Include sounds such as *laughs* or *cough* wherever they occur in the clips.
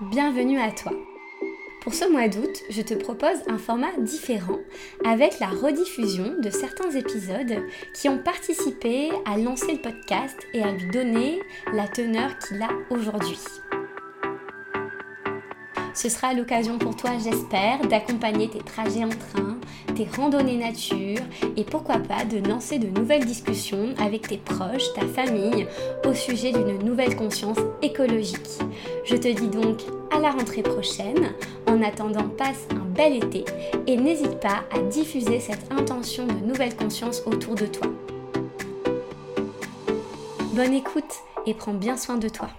bienvenue à toi. Pour ce mois d'août, je te propose un format différent avec la rediffusion de certains épisodes qui ont participé à lancer le podcast et à lui donner la teneur qu'il a aujourd'hui. Ce sera l'occasion pour toi, j'espère, d'accompagner tes trajets en train, tes randonnées nature et pourquoi pas de lancer de nouvelles discussions avec tes proches, ta famille au sujet d'une nouvelle conscience écologique. Je te dis donc à la rentrée prochaine. En attendant, passe un bel été et n'hésite pas à diffuser cette intention de nouvelle conscience autour de toi. Bonne écoute et prends bien soin de toi.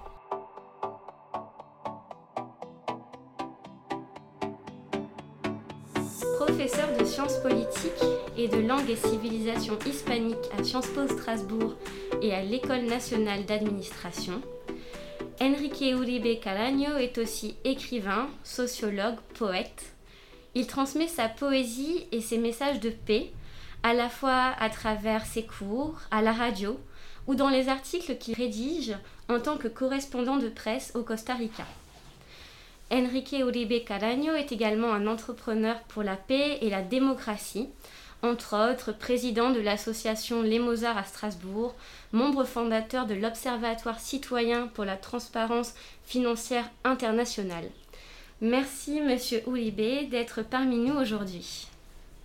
Sciences politiques et de langue et civilisation hispanique à Sciences Po Strasbourg et à l'École nationale d'administration, Enrique Uribe Caraño est aussi écrivain, sociologue, poète. Il transmet sa poésie et ses messages de paix à la fois à travers ses cours, à la radio ou dans les articles qu'il rédige en tant que correspondant de presse au Costa Rica. Enrique Uribe Caraño est également un entrepreneur pour la paix et la démocratie, entre autres président de l'association Les Mozarts à Strasbourg, membre fondateur de l'Observatoire citoyen pour la transparence financière internationale. Merci Monsieur Uribe d'être parmi nous aujourd'hui.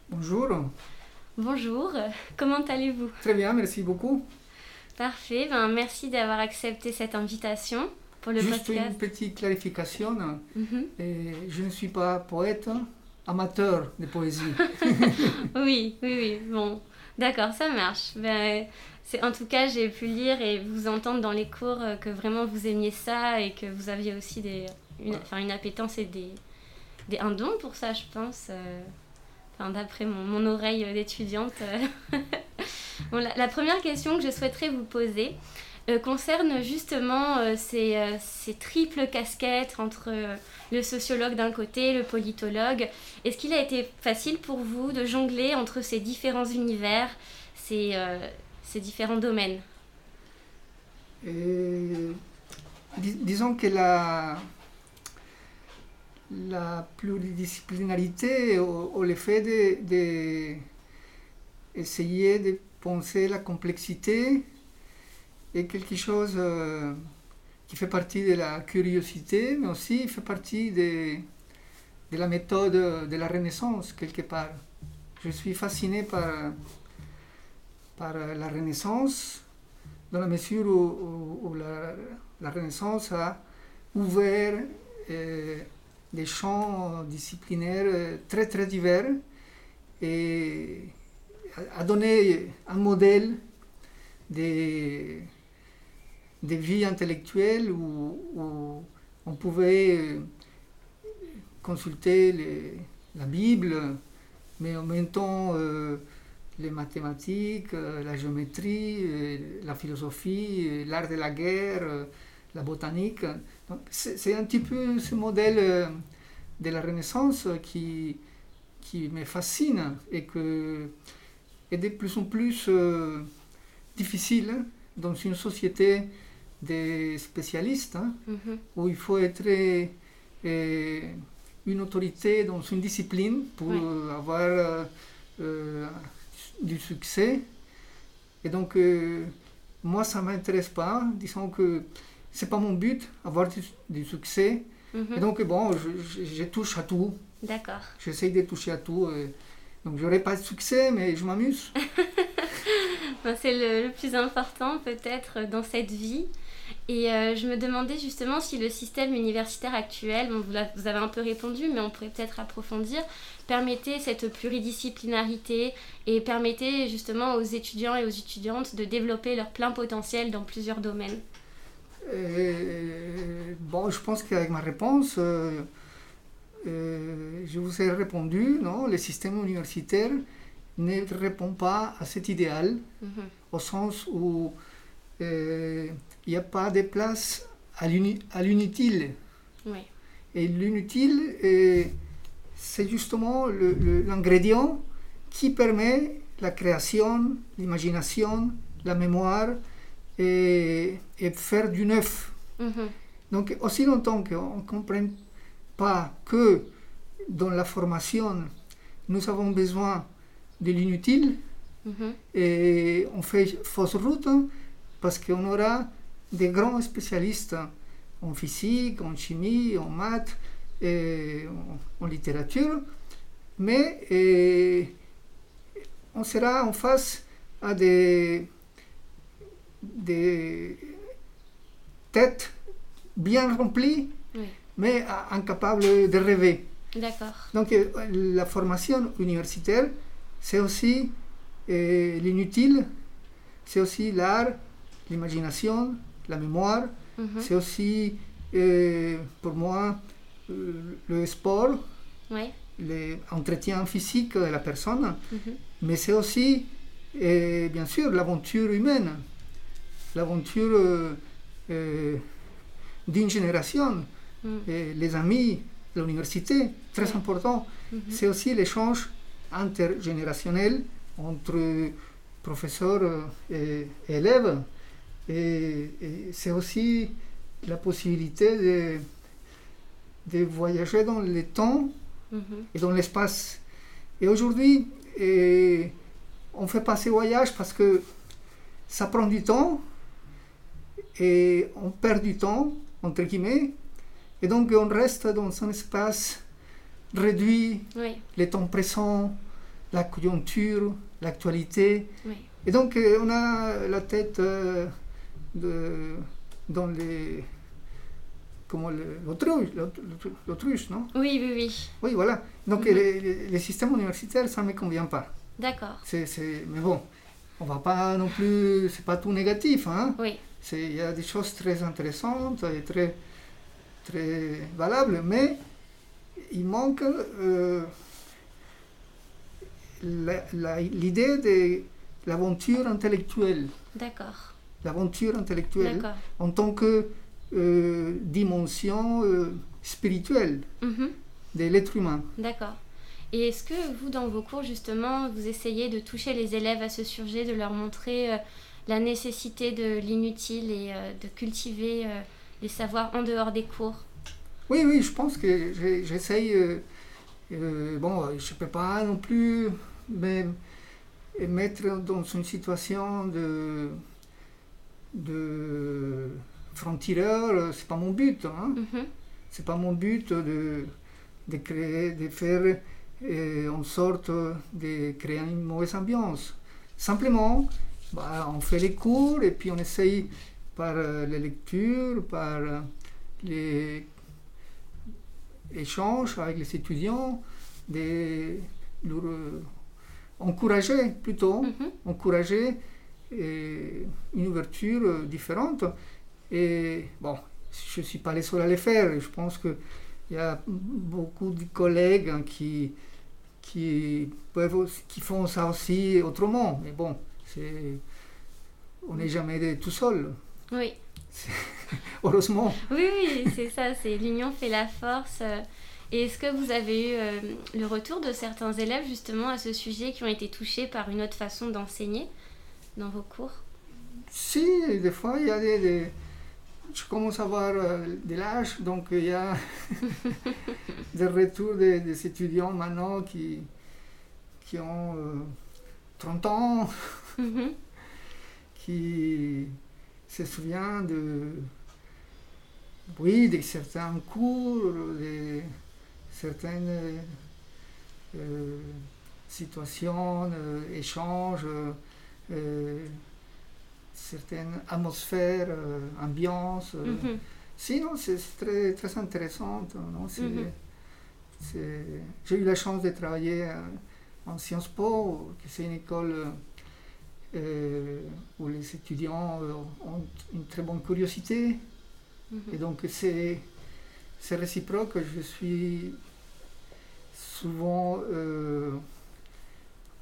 Bonjour. Bonjour, comment allez-vous? Très bien, merci beaucoup. Parfait, ben, merci d'avoir accepté cette invitation. Juste une petite clarification. Mhm. je ne suis pas poète, amateur de poésie. *laughs* oui, oui, oui. Bon, d'accord, ça marche. Ben, en tout cas, j'ai pu lire et vous entendre dans les cours euh, que vraiment vous aimiez ça et que vous aviez aussi des, une, une appétence et des, des, un don pour ça, je pense. Euh, enfin, d'après mon, mon, oreille d'étudiante. *laughs* bon, la, première question que je souhaiterais vous poser, euh, concerne justement euh, ces, euh, ces, triples casquettes entre le sociologue d'un côté, le politologue. Est-ce qu'il a été facile pour vous de jongler entre ces différents univers, ces, ces différents domaines? Disons que la, la pluridisciplinarité ou, le fait d'essayer de, de penser la complexité est quelque chose euh, qui fait partie de la curiosité, mais aussi fait partie de, de la méthode de la Renaissance, quelque part. Je suis fasciné par, par la Renaissance, dans la mesure où, la, la, Renaissance a ouvert euh, des champs disciplinaires euh, très très divers et a donné un modèle de, des vies intellectuelles où, on pouvait euh, consulter la Bible, mais en même temps euh, les mathématiques, euh, la géométrie, la philosophie, l'art de la guerre, la botanique. C'est un petit peu ce modèle de la Renaissance qui, qui me fascine et que est de plus en plus difficile dans une société des spécialistes, hein, mhm. où il faut être euh, une autorité dans une discipline pour avoir euh, euh, du succès. Et donc, moi, ça ne m'intéresse pas. Disons que c'est pas mon but, avoir du, succès. Mhm. Et donc, bon, je, touche à tout. D'accord. J'essaye de toucher à tout. donc, j'aurai pas de succès, mais je m'amuse. *laughs* c'est le, plus important, peut-être, dans cette vie. Et euh, je me demandais justement si le système universitaire actuel, vous, avez un peu répondu, mais on pourrait peut-être approfondir, permettait cette pluridisciplinarité et permettait justement aux étudiants et aux étudiantes de développer leur plein potentiel dans plusieurs domaines. Euh, bon, je pense qu'avec ma réponse, euh, je vous ai répondu, non, le système universitaire ne répond pas à cet idéal, mhm. au sens où il n'y a pas de place à l'inutile. Et l'inutile, c'est justement l'ingrédient qui permet la création, l'imagination, la mémoire et, faire du neuf. Mm-hmm. Donc, aussi longtemps qu'on ne comprenne pas que dans la formation, nous avons besoin de l'inutile, Mhm. et on fait fausse route hein, parce qu'on aura des grands spécialistes en physique, en chimie, en maths, et en, en littérature, mais et, on sera en face à des, des têtes bien remplies, Oui. mais incapables de rêver. Donc euh, la formation universitaire, c'est aussi euh, l'inutile, c'est aussi l'art, l'imagination, la mémoire, c'est aussi euh, pour moi euh, le sport, Ouais. l'entretien physique de la personne, mais c'est aussi euh, bien sûr l'aventure humaine, l'aventure d'une génération, Mm. les amis de l'université, très Ouais. important. C'est aussi l'échange intergénérationnel entre professeurs et élèves. Et, et c'est aussi la possibilité de, de voyager dans le temps Mhm. et dans l'espace. Et aujourd'hui, on fait pas ces voyages parce que ça prend du temps et on perd du temps, entre guillemets, et donc on reste dans un espace réduit, Oui. le temps présent, la conjoncture, l'actualité. Oui. Et donc euh, on a la tête euh, de- dans les... Comment l'autruche, non? Oui, oui, oui. oui, voilà. Donc Mhm. les, les- les systèmes universitaires, ça ne me convient pas. D'accord. Mais bon, on va pas non plus... C'est pas tout négatif. Hein? Oui. Il y a des choses très intéressantes et très, très valables, mais il manque euh, l'idée de l'aventure intellectuelle. D'accord. L'aventure intellectuelle en tant que euh, dimension euh, spirituelle Mhm. de l'être humain. D'accord. Et est-ce que vous, dans vos cours, justement, vous essayez de toucher les élèves à ce sujet, de leur montrer euh, la nécessité de l'inutile et de cultiver les savoirs en dehors des cours? Oui, oui, je pense que j'essaye. bon, je ne peux pas non plus me me mettre dans une situation de, de franc-tireur, c'est pas mon but. Hein. Mhm. C'est pas mon but de, de créer, de faire euh, en sorte de créer une mauvaise ambiance. Simplement, bah, on fait les cours et puis on essaye par euh, les lectures, par euh, les échanges avec les étudiants, de leur encourager plutôt Mhm. encourager une ouverture euh, différente. Et bon, je ne suis pas le seul à le faire. Je pense qu'il y a beaucoup de collègues hein, qui, qui, peuvent, qui font ça aussi autrement. Mais bon, c'est, on n'est jamais tout seul, Oui. *laughs* heureusement. Oui, oui, c'est ça, c'est l'union fait la force. Et est-ce que vous avez eu euh, le retour de certains élèves justement à ce sujet qui ont été touchés par une autre façon d'enseigner? Dans vos cours? Si, des fois, il y a des... des- je commence à avoir euh, de l'âge, donc il y a *laughs* des retours des, des étudiants maintenant qui, qui ont euh, 30 ans, Mhm. *laughs* qui se souviennent de, oui, de certains cours, de certaines euh, situations, euh, échanges, euh, certaines atmosphères, euh, ambiances. euh. Mhm. Sinon, c'est très, très intéressant. Mhm. c'est- J'ai eu la chance de travailler euh, en Sciences Po, qui c'est une école euh, où les étudiants euh, ont une très bonne curiosité. Mhm. Et donc, c'est c'est réciproque. Je suis souvent euh,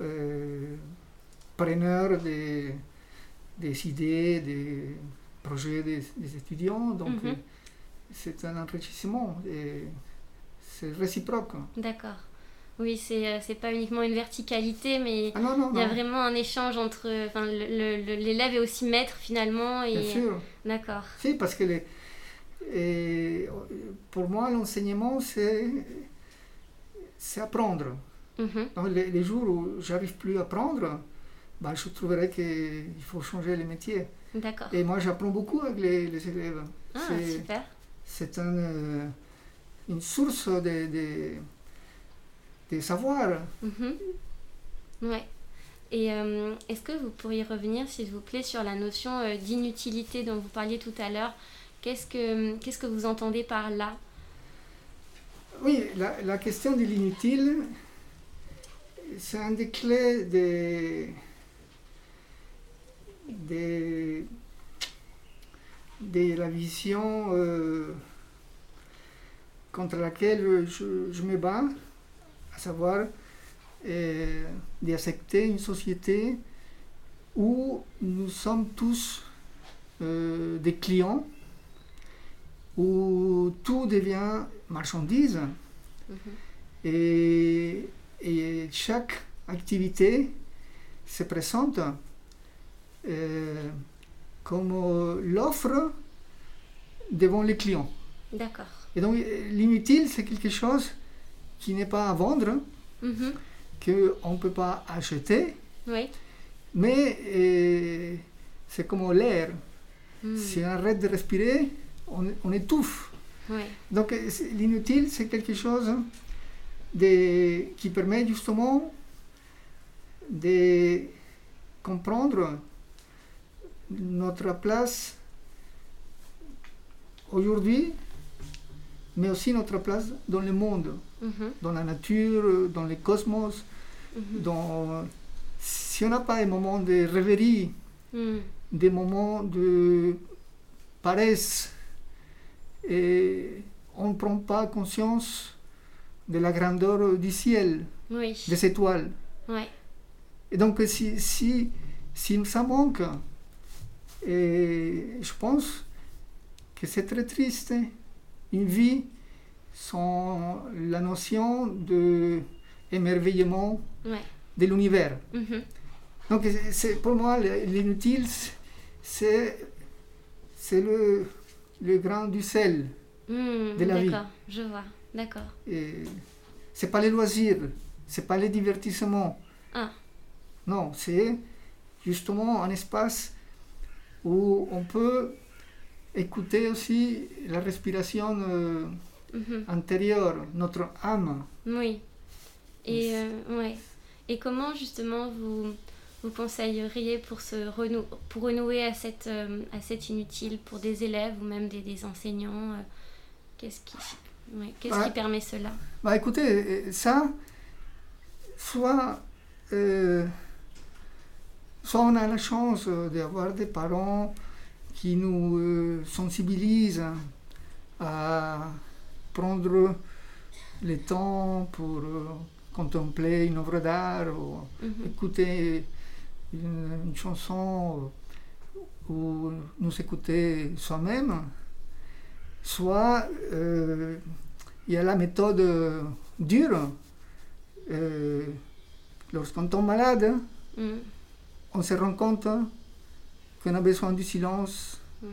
euh, preneur des, des idées, des projets des, des étudiants. Donc, Mhm. euh, c'est un enrichissement et c'est réciproque. D'accord. Oui, c'est euh, pas uniquement une verticalité, mais Ah non, non, il y a non, vraiment un échange entre. Enfin, l'élève est aussi maître finalement. Et... bien sûr. D'accord. Si, parce que les, Et pour moi, l'enseignement, c'est apprendre. Donc, les, les jours où j'arrive plus à apprendre, bah, je trouverai qu'il faut changer les métiers. D'accord. Et moi, j'apprends beaucoup avec les, les élèves. Ah, c'est- super. c'est un, euh, une source de, de, de savoir. Mhm. Ouais. Et euh, est-ce que vous pourriez revenir, s'il vous plaît, sur la notion euh, d'inutilité dont vous parliez tout à l'heure? Qu'est-ce que qu'est-ce que vous entendez par là? Oui, la, la question de l'inutile, c'est un des clés de, de, de la vision euh, contre laquelle je, je me bats, à savoir euh, d'accepter une société où nous sommes tous euh, des clients, où tout devient marchandise Mhm. et, et chaque activité se présente euh, comme l'offre devant les clients. D'accord. Et donc euh, l'inutile, c'est quelque chose qui n'est pas à vendre, Mhm. qu'on ne peut pas acheter, Oui. mais euh, c'est comme l'air. Mm. Si on arrête de respirer, on, on étouffe. Donc euh, l'inutile, c'est quelque chose de, qui permet justement de comprendre notre place aujourd'hui, mais aussi notre place dans le monde, dans la nature, dans le cosmos. Dans, si on n'a pas un moment de rêverie, Mm. des moments de paresse et on ne prend pas conscience de la grandeur du ciel, Oui. des étoiles. Ouais. Et donc si, si, si ça manque, et je pense que c'est très triste, une vie sans la notion de émerveillement Ouais. de l'univers. Mhm. Donc c'est- pour moi le- l'inutile, c'est c'est le, le grain du sel. Mm, De la vie. D'accord. Je vois. D'accord. C'est pas les loisirs, c'est pas les divertissements. Ah. Non, c'est justement un espace où on peut écouter aussi la respiration euh, Mhm. intérieure, notre âme. Oui. Et, euh, ouais. Et comment justement vous, vous conseilleriez pour, se renou pour renouer à cette, euh, à cette inutile pour des élèves ou même des, des enseignants euh, Qu'est-ce qui, ouais, qui permet cela? Bah écoutez, ça, soit, soit on a la chance euh, d'avoir des parents qui nous euh, sensibilisent à prendre le temps pour euh, contempler une œuvre d'art ou Mhm. écouter une, une chanson ou nous écouter soi-même, soit euh, il y a la méthode dure. Euh, Lorsqu'on tombe malade, Mm. On se rend compte qu'on a besoin du silence, Mm.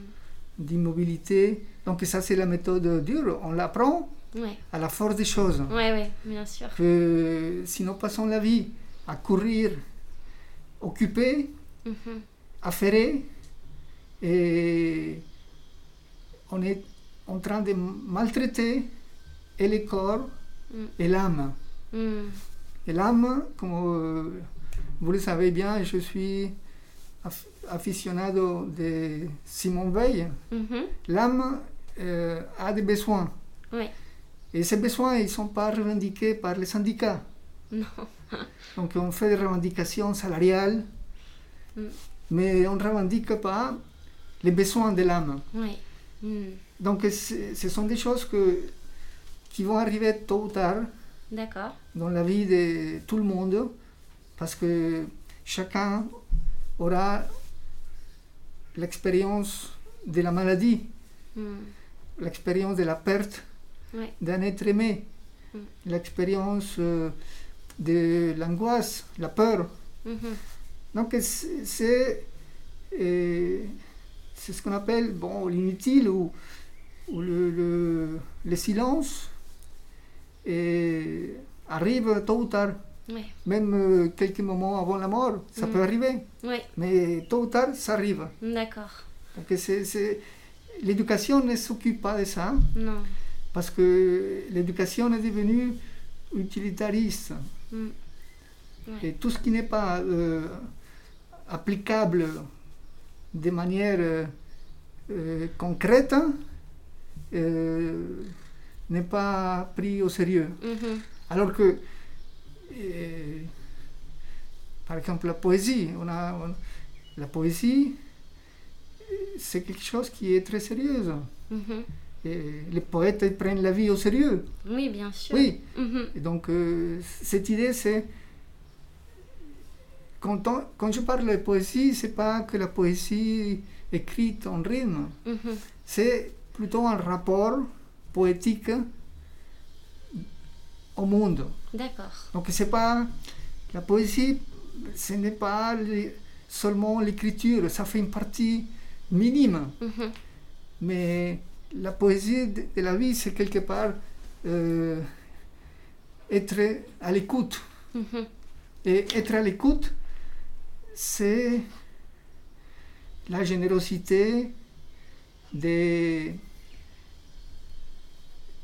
d'immobilité. Donc ça c'est la méthode dure, on l'apprend Ouais. à la force des choses. ouais, ouais, bien sûr. Que si nous passons la vie à courir, occupés, Mhm. affairés, et on est en train de maltraiter et le corps Mm. et l'âme. Mm. Et l'âme, comme euh, vous le savez bien, je suis aficionado de Simon Veil. Mhm. L'âme euh, a des besoins. Et ces besoins, ils ne sont pas revendiqués par les syndicats. Non. *laughs* Donc on fait des revendications salariales, Mm. mais on ne revendique pas les besoins de l'âme. Mm. Donc ce sont des choses que, qui vont arriver tôt ou tard dans la vie de tout le monde, parce que chacun aura l'expérience de la maladie, Mm. l'expérience de la perte Ouais. d'un être aimé, Mm. l'expérience euh, de l'angoisse, la peur. Mhm. Donc c'est c'est, euh, c'est ce qu'on appelle bon, l'inutile ou, le- le silence et arrive tôt ou tard. Ouais. Même euh, quelques moments avant la mort, ça Mm. peut arriver. Ouais. Mais tôt ou tard, ça arrive. D'accord. Donc c'est, c'est- l'éducation ne s'occupe pas de ça, Non. parce que l'éducation est devenue utilitariste. Mm. Et tout ce qui n'est pas euh, applicable de manière euh, concrète euh, n'est pas pris au sérieux. Mhm. Alors que, euh, par exemple, la poésie, on a, on- la poésie, c'est quelque chose qui est très sérieux. Et les poètes ils prennent la vie au sérieux. Oui, bien sûr. Oui. Et donc, euh, cette idée, c'est. Quand, on- quand je parle de poésie, c'est pas que la poésie écrite en rime, c'est plutôt un rapport poétique au monde. D'accord. Donc c'est pas la poésie, ce n'est pas les- seulement l'écriture, ça fait une partie minime. Mhm. Mais la poésie de, de la vie, c'est quelque part euh, être à l'écoute. Mhm. Et être à l'écoute, c'est la générosité de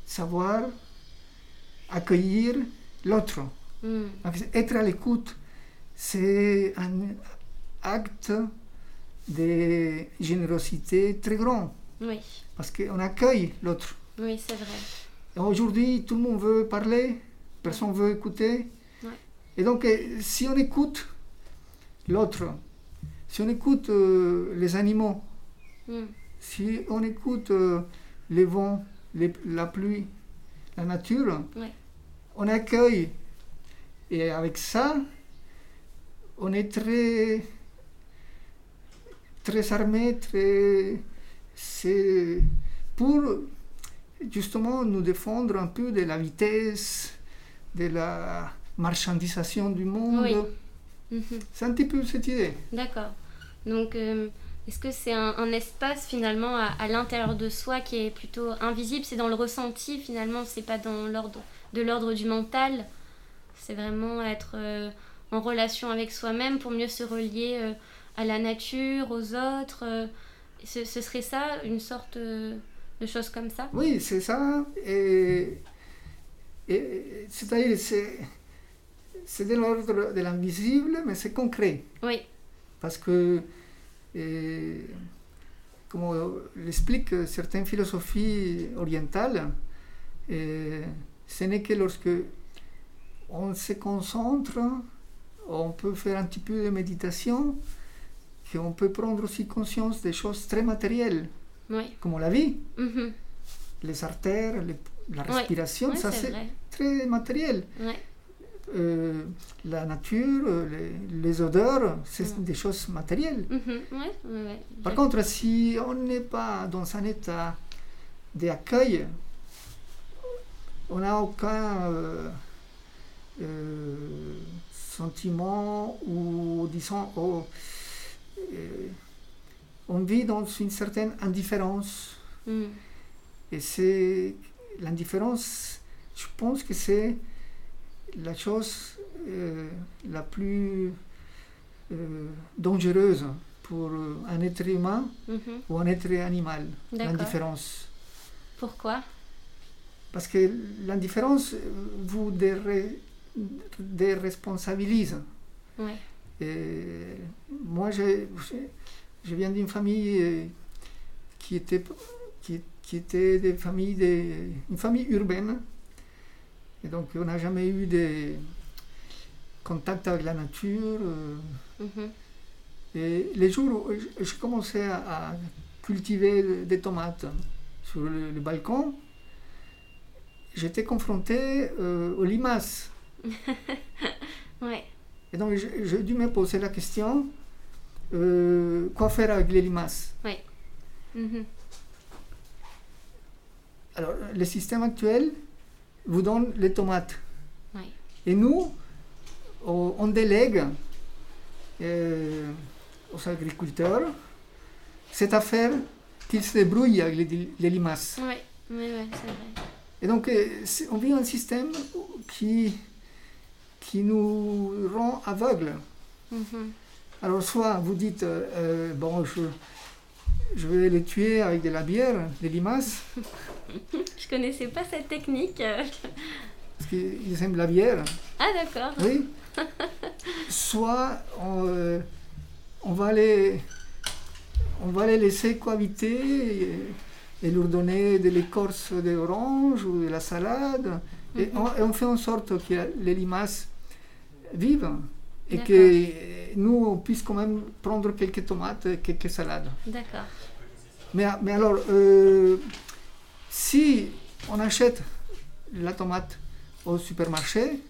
savoir accueillir l'autre. Mm. Être à l'écoute, c'est un acte de générosité très grand, Oui. parce qu'on accueille l'autre. Oui, c'est vrai. Aujourd'hui, tout le monde veut parler, personne veut écouter. Ouais. Et donc, euh, si on écoute l'autre, si on écoute euh, les animaux, Mm. si on écoute euh, les vents, les- la pluie, la nature, Ouais. on accueille. Et avec ça, on est très, très armé, très, c'est pour justement nous défendre un peu de la vitesse, de la marchandisation du monde. Oui. Mhm. C'est un petit peu cette idée. D'accord. Donc, euh, est-ce que c'est un, un espace finalement à, à l'intérieur de soi qui est plutôt invisible? C'est dans le ressenti finalement, c'est pas dans l'ordre de l'ordre du mental. C'est vraiment être euh, en relation avec soi-même pour mieux se relier euh, à la nature, aux autres. euh. ce, ce serait ça, une sorte de chose comme ça? Oui, c'est ça. Et, et- c'est-à-dire, c'est, c'est de l'ordre de l'invisible, mais c'est concret. Oui. Parce que, euh, comme l'expliquent certaines philosophies orientales, euh, ce n'est que lorsque on se concentre, on peut faire un petit peu de méditation, qu'on peut prendre aussi conscience des choses très matérielles, Oui. comme la vie, Mhm. les artères, les- la respiration, ça c'est très matériel. Euh, la nature, euh, les, les odeurs, c'est Mm. des choses matérielles. Mhm. Ouais, ouais. Par contre, si on n'est pas dans un état d'accueil, on n'a aucun euh, euh, sentiment ou, disons, oh, euh, on vit dans une certaine indifférence. Mm. Et c'est l'indifférence, je pense que c'est la chose euh, la plus euh, dangereuse pour un être humain Mhm. ou un être animal, l'indifférence. Pourquoi? Parce que l'indifférence vous déresponsabilise. Ouais. Et moi, je viens d'une famille euh, qui était, qui, qui était des familles de- une famille urbaine. Et donc, on n'a jamais eu de contact avec la nature. euh, Mhm. Et les jours où j'ai commencé à, à cultiver des tomates sur le, le balcon, j'étais confronté euh, aux limaces. *laughs* Ouais. Et donc j'ai dû me poser la question, euh, quoi faire avec les limaces? Mhm. Alors le système actuel vous donne les tomates. Ouais. Et nous, on on délègue euh, aux agriculteurs cette affaire qu'ils se débrouillent avec les, les limaces. Oui, c'est vrai. Et donc, euh, on vit un système qui, qui nous rend aveugles. Mhm. Alors, soit vous dites, euh, bon, je, je vais les tuer avec de la bière, des limaces, *laughs* *laughs* Je connaissais pas cette technique. euh. parce qu'ils aiment la bière. Ah d'accord. Oui. *laughs* Soit on, euh, on va les, on va les laisser cohabiter et, et leur donner de l'écorce d'orange ou de la salade. Et, Mhm. on, et on fait en sorte que les limaces vivent et que nous, on puisse quand même prendre quelques tomates et quelques salades. D'accord. Mais, mais alors, euh, si on achète la tomate au supermarché,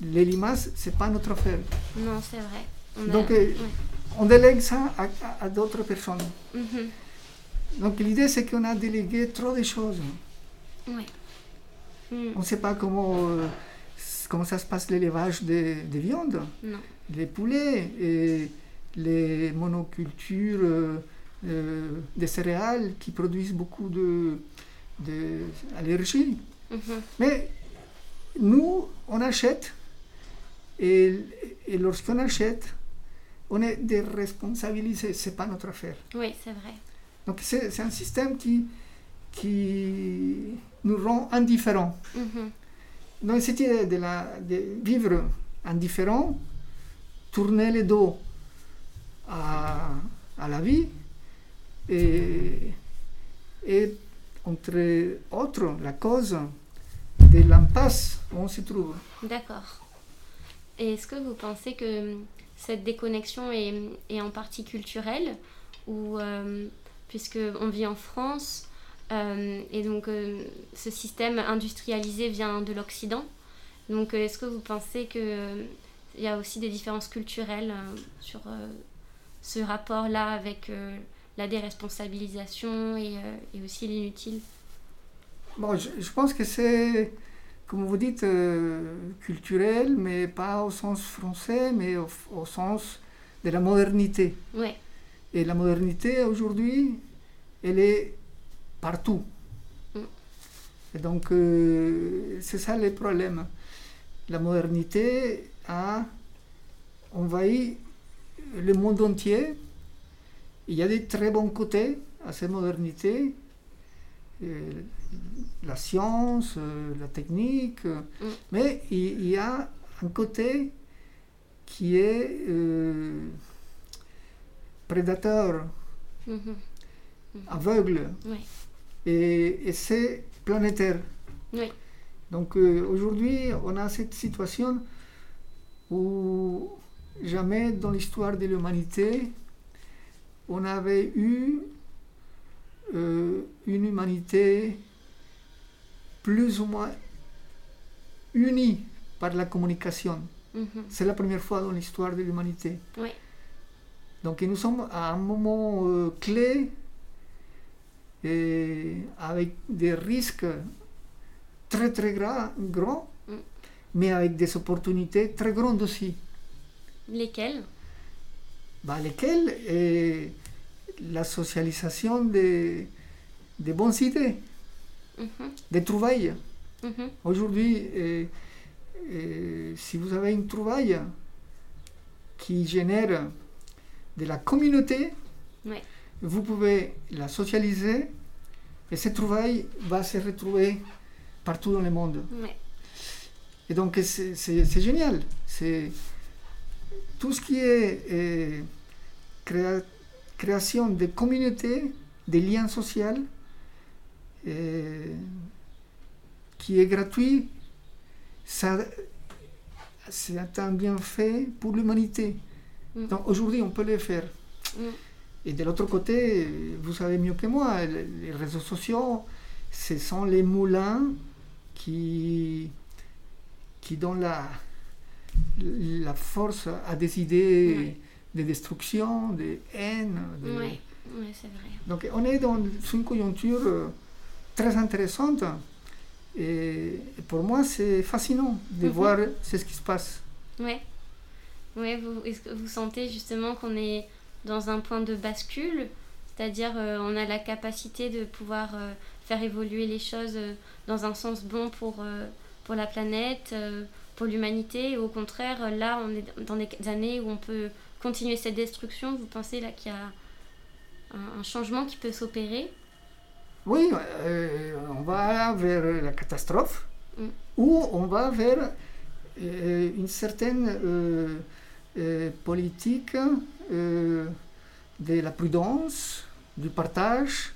les limaces, c'est pas notre affaire. Non, c'est vrai. On a- Donc, euh, ouais. On délègue ça à, à- à d'autres personnes. Mhm. Donc l'idée, c'est qu'on a délégué trop de choses. Ouais. Mm. On ne sait pas comment, euh, comment ça se passe l'élevage des, des viandes, Non. les poulets, et les monocultures euh, des céréales qui produisent beaucoup de- d'allergies. Mhm. Mais nous, on achète, et, et lorsqu'on achète, on est déresponsabilisé, ce n'est pas notre affaire. Oui, c'est vrai. Donc c'est c'est un système qui, qui nous rend indifférents. Mhm. Donc cette idée de, la, de vivre indifférent, tourner le dos à, à la vie, et, et entre autres la cause de l'impasse où on se trouve. D'accord. Et est-ce que vous pensez que hum, cette déconnexion est, en partie culturelle ou euh, puisque on vit en France euh, et donc ce système industrialisé vient de l'Occident? Donc euh, est-ce que vous pensez que il y a aussi des différences culturelles sur euh, ce rapport-là avec euh, la déresponsabilisation et, euh, et aussi l'inutile Bon, je, je pense que c'est, comme vous dites, euh, culturel, mais pas au sens français, mais au, au sens de la modernité. Ouais. Et la modernité aujourd'hui, elle est partout. Mm. Et donc, euh, c'est ça le problème. La modernité a envahi le monde entier. Il y a des très bons côtés à cette modernité. Euh, la science, euh, la technique, Mm. mais il, il y a un côté qui est euh, prédateur, aveugle, et, et c'est planétaire. Oui. Donc euh, aujourd'hui, on a cette situation où jamais dans l'histoire de l'humanité, on avait eu euh, une humanité plus ou moins unie par la communication. C'est la première fois dans l'histoire de l'humanité. Oui. Donc nous sommes à un moment euh, clé et avec des risques très très gra- grands, Mm. mais avec des opportunités très grandes aussi. Lesquels Bah, lesquelles est la socialisation des, des bonnes idées, Mhm. des trouvailles. Mhm. Aujourd'hui, euh, euh, si vous avez une trouvaille qui génère de la communauté, Ouais. vous pouvez la socialiser et cette trouvaille va se retrouver partout dans le monde. Ouais. Et donc c'est génial. C'est tout ce qui est euh, créa- création de communautés, des liens sociaux, euh, qui est gratuit, c'est un bienfait pour l'humanité. Mm. Donc aujourd'hui on peut le faire. Mm. Et de l'autre côté, vous savez mieux que moi, le- les réseaux sociaux, ce sont les moulins qui, qui donnent la, la force à des idées Ouais. de destruction, de haine. de-. Ouais, c'est vrai. Donc on est dans une conjoncture euh, très intéressante. Et pour moi, c'est fascinant de Mhm. voir ce qui se passe. Ouais. Ouais, vous, est-ce que vous sentez justement qu'on est dans un point de bascule C'est-à-dire, on a la capacité de pouvoir faire évoluer les choses dans un sens bon pour, pour la planète, pour l'humanité. Au contraire, là, on est dans des années où on peut continuer cette destruction. Vous pensez là qu'il y a un, changement qui peut s'opérer? Oui, euh, on va vers la catastrophe mm. ou on va vers euh, une certaine euh, politique de la prudence, du partage,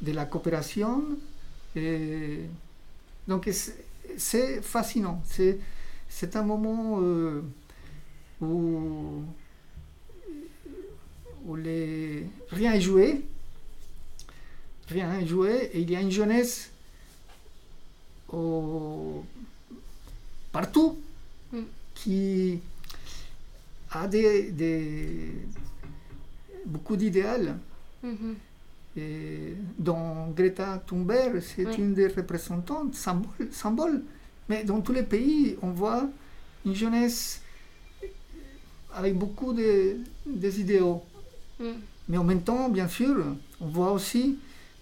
de la coopération. Et donc c'est fascinant. C'est un moment où où les... rien n'est joué. Rien n'est joué. Et il y a une jeunesse partout mm. qui a des, beaucoup d'idéaux. Mm-hmm. Et dont Greta Thunberg, c'est une des représentantes, symbole, symbole. Mais dans tous les pays, on voit une jeunesse avec beaucoup de, des idéaux. Mm. Mais en même temps, bien sûr, on voit aussi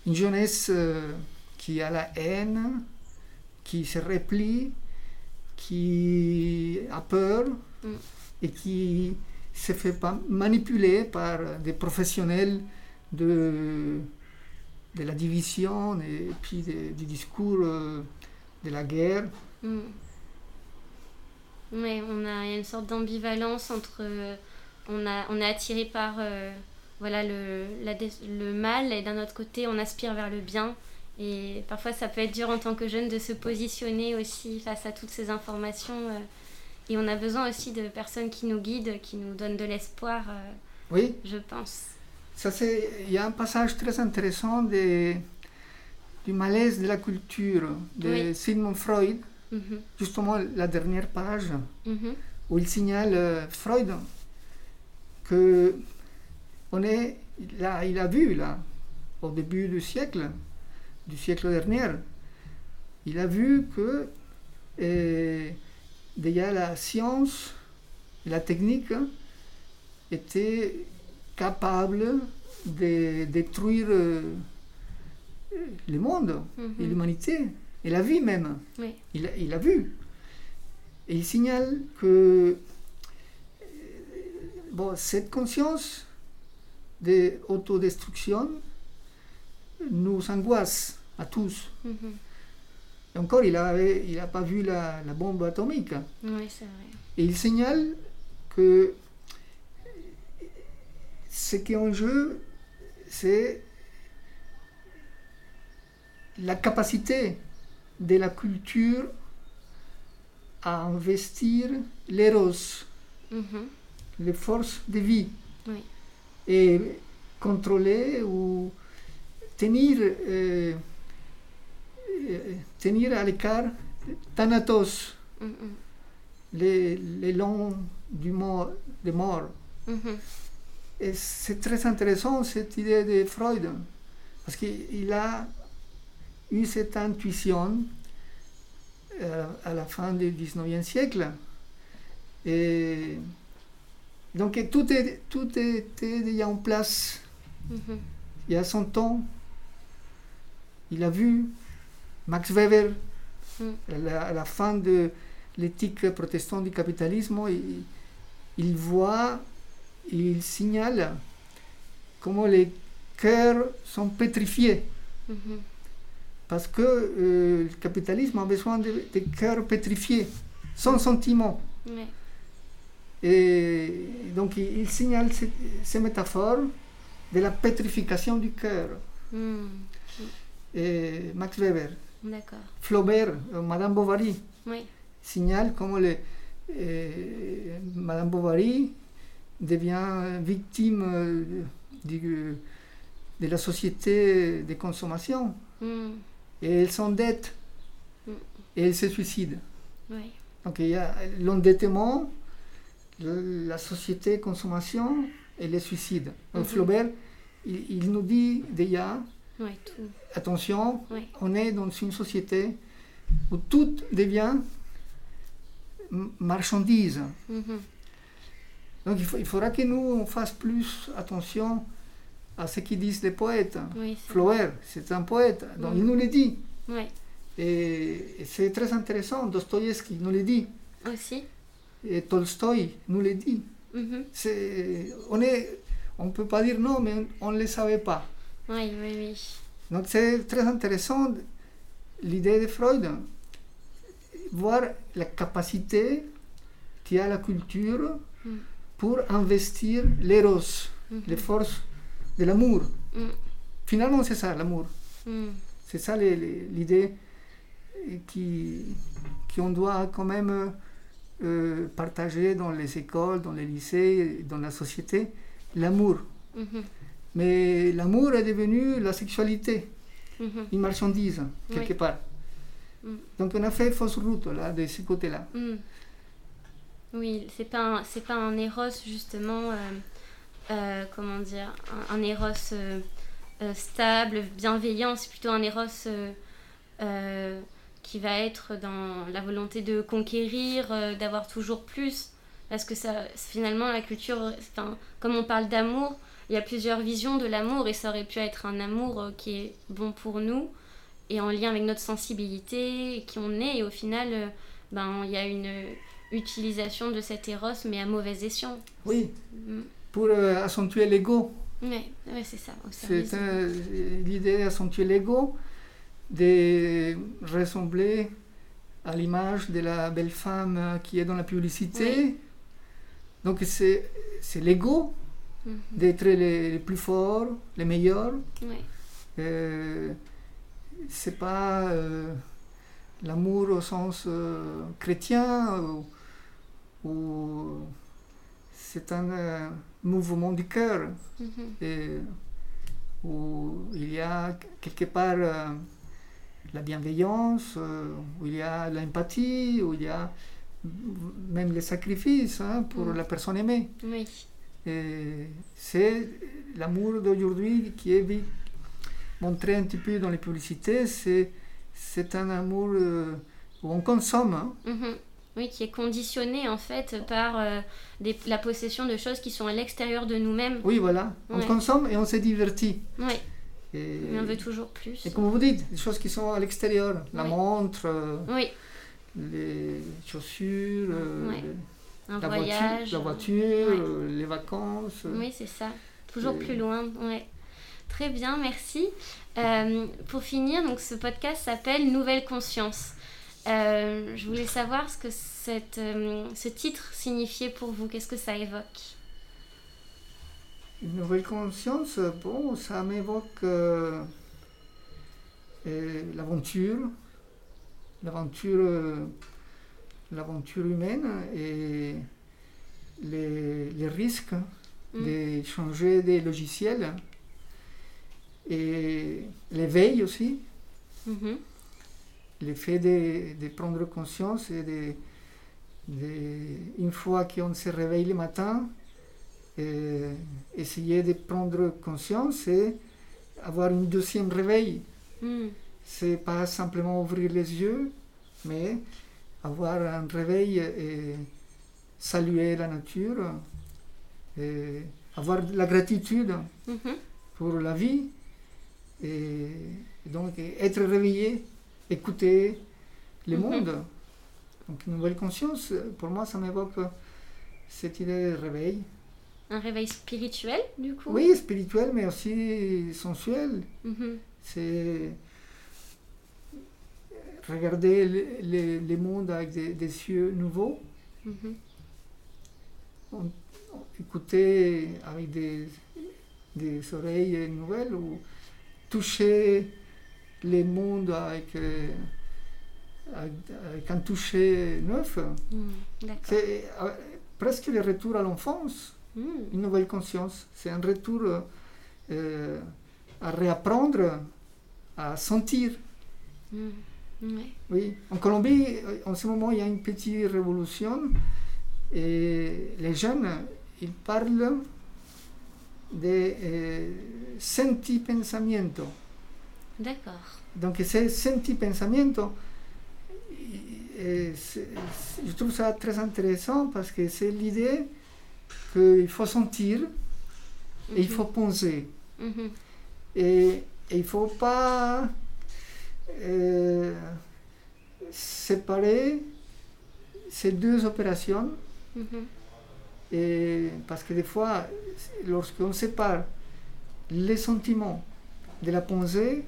une jeunesse euh, qui a la haine, qui se replie, qui a peur mm. et qui se fait pas manipuler par des professionnels de, de la division et puis du discours euh, de la guerre. Mm. Oui, on a une sorte d'ambivalence entre euh, on, a, on est attiré par euh, voilà, le, le mal et d'un autre côté on aspire vers le bien. Et parfois ça peut être dur en tant que jeune de se positionner aussi face à toutes ces informations. Euh, et on a besoin aussi de personnes qui nous guident, qui nous donnent de l'espoir, oui. je pense. Ça, il y a un passage très intéressant du malaise de la culture de Sigmund Freud, mhm. justement la dernière page, mhm. où il signale Freud que on est, là, il a vu là, au début du siècle, du siècle dernier, il a vu que déjà la science la technique étaient capables de détruire euh, le monde et mhm. l'humanité et la vie même. Il, il, a vu. Et il signale que bon, cette conscience d'autodestruction nous angoisse à tous. Mhm. Et encore, il n'a il a pas vu la, la bombe atomique. Oui, c'est vrai. Et il signale que ce qui est en jeu, c'est la capacité de la culture à investir l'éros. Mhm les forces de vie et contrôler ou tenir, euh, euh, tenir à l'écart Thanatos, mm, mm. les, les longs du mort, des morts. Mm-hmm. Et c'est très intéressant cette idée de Freud, parce qu'il a eu cette intuition euh, à la fin du 19e siècle. Et donc tout, est, tout était déjà en place. Mhm. Il y a son temps, il a vu Max Weber mhm. à, la, fin de l'éthique protestante du capitalisme, il, il voit, il signale comment les cœurs sont pétrifiés. Mhm. Parce que euh, le capitalisme a besoin de, cœurs pétrifiés, sans sentiment. Et donc il, signale ces, métaphores de la pétrification du cœur. Hmm. Et Max Weber. Flaubert, euh, Madame Bovary, signale comment le, euh, Madame Bovary devient victime euh, de, la société de consommation. Hmm. Et elle s'endette. Hmm. Et elle se suicide. Donc il y a l'endettement la société consommation et les suicides. Mhm. Flaubert, il, nous dit déjà, attention, on est dans une société où tout devient marchandise. Mhm. Donc il, faudra que nous on fasse plus attention à ce qu'ils disent les poètes. Oui, c'est Flaubert, c'est un poète, donc Mm. il nous le dit. Ouais. Et, et c'est très intéressant, Dostoïevski nous le dit, Aussi. et Tolstoï nous le dit. Mhm. C'est, on est, on peut pas dire non, mais on ne le savait pas. Oui, oui, oui. Donc c'est très intéressant l'idée de Freud, voir la capacité qu'a la culture Mm. pour investir l'éros, Mhm. les forces de l'amour. Mm. Finalement, c'est ça, l'amour. Mm. C'est ça les- les- l'idée qui qu'on doit quand même euh, partager dans les écoles, dans les lycées, dans la société, l'amour. Mhm. Mais l'amour est devenu la sexualité, Mhm. une marchandise, quelque Oui. part. Mm. Donc on a fait fausse route là, de ce côté-là. Oui, c'est pas un, c'est pas un éros justement, euh, euh, comment dire, un, un éros euh, euh, stable, bienveillant. C'est plutôt un euh, qui va être dans la volonté de conquérir, d'avoir toujours plus. Parce que ça, finalement, la culture, comme on parle d'amour, il y a plusieurs visions de l'amour et ça aurait pu être un amour qui est bon pour nous et en lien avec notre sensibilité, et qui on est. Et au final, ben, il y a une utilisation de cet éros, mais à mauvais escient. Oui, Mm. Pour euh, accentuer l'ego. Ouais, c'est ça. C'est euh, l'idée d'accentuer l'ego, de ressembler à l'image de la belle femme qui est dans la publicité. Donc c'est l'ego Mhm. d'être les, les plus forts, les meilleurs. Ouais. Euh, c'est pas euh, l'amour au sens chrétien ou, ou c'est un mouvement du cœur Mhm. où il y a quelque part euh, la bienveillance, euh, où il y a l'empathie, où il y a même le sacrifice hein, pour Mm. la personne aimée. Oui. C'est l'amour d'aujourd'hui qui est montré un petit peu dans les publicités, c'est, c'est un amour euh, où on consomme. hein. Mhm. Oui, qui est conditionné en fait par euh, des- la possession de choses qui sont à l'extérieur de nous-mêmes. Oui, voilà, on Ouais. consomme et on se divertit. Oui, Et, mais on veut toujours plus. et comme vous dites, des choses qui sont à l'extérieur, la Oui. montre, euh, Oui, les chaussures, euh, Ouais. un la voyage. voiture, la voiture euh, les vacances. Oui, c'est ça. Toujours Et- plus loin. Ouais. Très bien, merci. Pour finir, donc ce podcast s'appelle Nouvelle conscience. Euh, je voulais savoir ce que cette, euh, ce titre signifiait pour vous. Qu'est-ce que ça évoque? Une nouvelle conscience, bon, ça m'évoque euh, l'aventure, l'aventure, l'aventure humaine et les, les risques Mm. de changer des logiciels et l'éveil aussi, Mhm. Le fait de, de prendre conscience et de, de- une fois qu'on se réveille le matin, euh, essayer de prendre conscience et avoir une deuxième réveil. Mm. C'est pas simplement ouvrir les yeux, mais avoir un réveil et saluer la nature, et avoir de la gratitude Mhm. pour la vie, et donc être réveillé, écouter le Mhm. monde. Donc une nouvelle conscience, pour moi, ça m'évoque cette idée de réveil. Un réveil spirituel, du coup? Oui, spirituel, mais aussi sensuel. Mhm. C'est regarder le, le- le monde avec des, des yeux nouveaux, Mhm. écouter avec des, des oreilles nouvelles ou toucher le monde avec, euh, avec, un toucher neuf. Mm. D'accord. C'est euh, presque le retour à l'enfance, Mm. une nouvelle conscience. C'est un retour euh, à réapprendre à sentir. Mm. Ouais. Oui, en Colombie, en ce moment, il y a une petite révolution et les jeunes, ils parlent de euh, sentipensamiento. D'accord. Donc, ce sentipensamiento, et c'est- c'est- je trouve ça très intéressant parce que c'est l'idée qu'il faut sentir et il Mhm. faut penser. Et, et il ne faut pas euh, séparer ces deux opérations et parce que des fois, lorsqu'on sépare les sentiments de la pensée,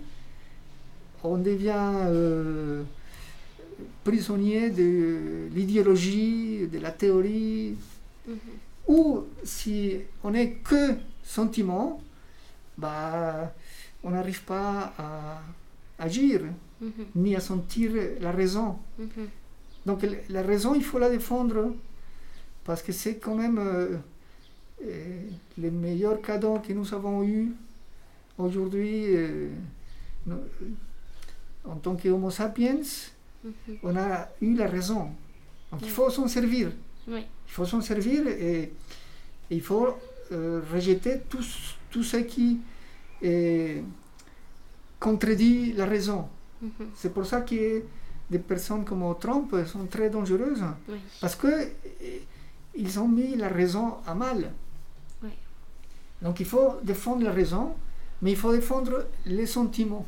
on devient euh, prisonnier de l'idéologie, de la théorie, Mhm. ou si on n'est que sentiment, bah, on n'arrive pas à agir, Mhm. ni à sentir la raison. Mhm. Donc la raison, il faut la défendre, parce que c'est quand même euh, euh, le meilleur cadeau que nous avons eu aujourd'hui euh, en tant qu'Homo sapiens. On a eu la raison. Donc il faut s'en servir. Oui. Il faut s'en servir et, et il faut euh, rejeter tout, ce- tout ce qui euh, contredit la raison. C'est pour ça que des personnes comme Trump sont très dangereuses, Oui. parce que euh, ils ont mis la raison à mal. Donc il faut défendre la raison, mais il faut défendre les sentiments.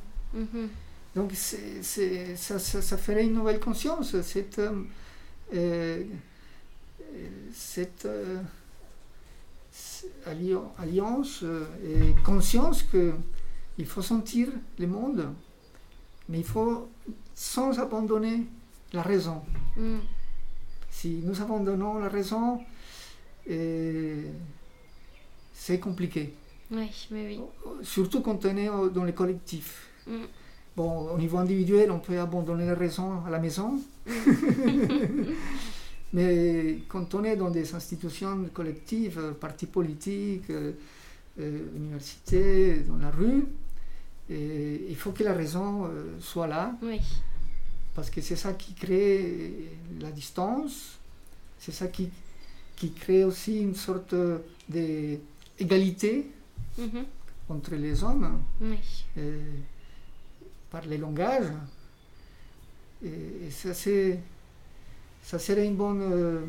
Donc c'est- c'est- ça, ça, ça ferait une nouvelle conscience, cette, euh, euh, cette euh, alliance et conscience que il faut sentir le monde, mais il faut sans abandonner la raison. Mhm. Si nous abandonnons la raison, euh, c'est compliqué, Oui, oui, oui. surtout quand on est dans les collectifs. Mhm. Bon, au niveau individuel, on peut abandonner la raison à la maison. *laughs* Mais quand on est dans des institutions collectives, partis politiques, euh, euh, universités, dans la rue, et il faut que la raison euh, soit là, Oui. parce que c'est ça qui crée la distance, c'est ça qui, qui crée aussi une sorte d'égalité Mhm. entre les hommes. Oui. euh, par les langages. Et, et ça, c'est, ça serait une bonne, euh,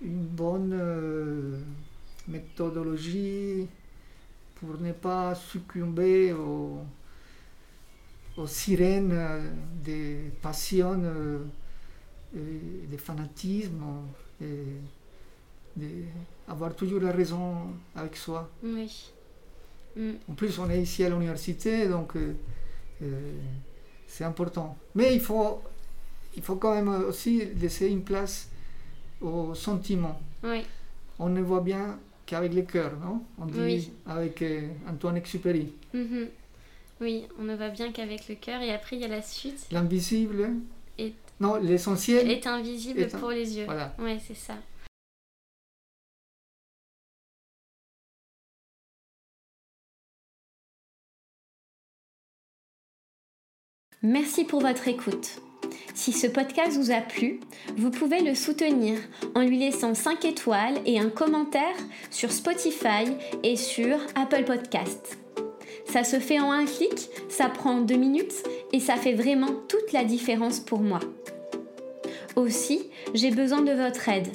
une bonne euh, méthodologie pour ne pas succomber aux, sirènes euh, des passions, des fanatismes, et avoir toujours la raison avec soi. Mhm. En plus, on est ici à l'université, donc euh, euh, c'est important. Mais il faut, il faut quand même aussi laisser une place aux sentiments. Oui. On ne voit bien qu'avec le cœur, non? On dit Oui. avec euh, Antoine Exupéry. Mhm. Oui, on ne va bien qu'avec le cœur. Et après, il y a la suite. L'invisible, Est- non, l'essentiel, Est invisible Est un- pour les yeux. voilà. Ouais, c'est ça. Merci pour votre écoute. Si ce podcast vous a plu, vous pouvez le soutenir en lui laissant 5 étoiles et un commentaire sur Spotify et sur Apple Podcasts. Ça se fait en un clic, ça prend deux minutes et ça fait vraiment toute la différence pour moi. Aussi, j'ai besoin de votre aide.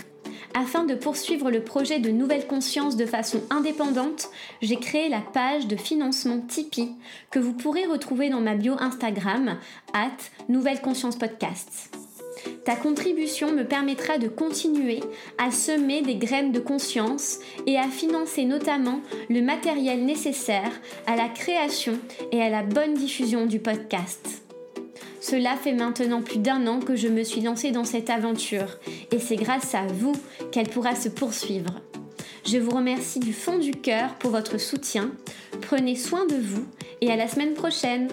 Afin de poursuivre le projet de Nouvelle Conscience de façon indépendante, j'ai créé la page de financement Tipeee que vous pourrez retrouver dans ma bio Instagram, at Nouvelle Conscience Podcast. Ta contribution me permettra de continuer à semer des graines de conscience et à financer notamment le matériel nécessaire à la création et à la bonne diffusion du podcast. Cela fait maintenant plus d'un an que je me suis lancée dans cette aventure et c'est grâce à vous qu'elle pourra se poursuivre. Je vous remercie du fond du cœur pour votre soutien. Prenez soin de vous et à la semaine prochaine.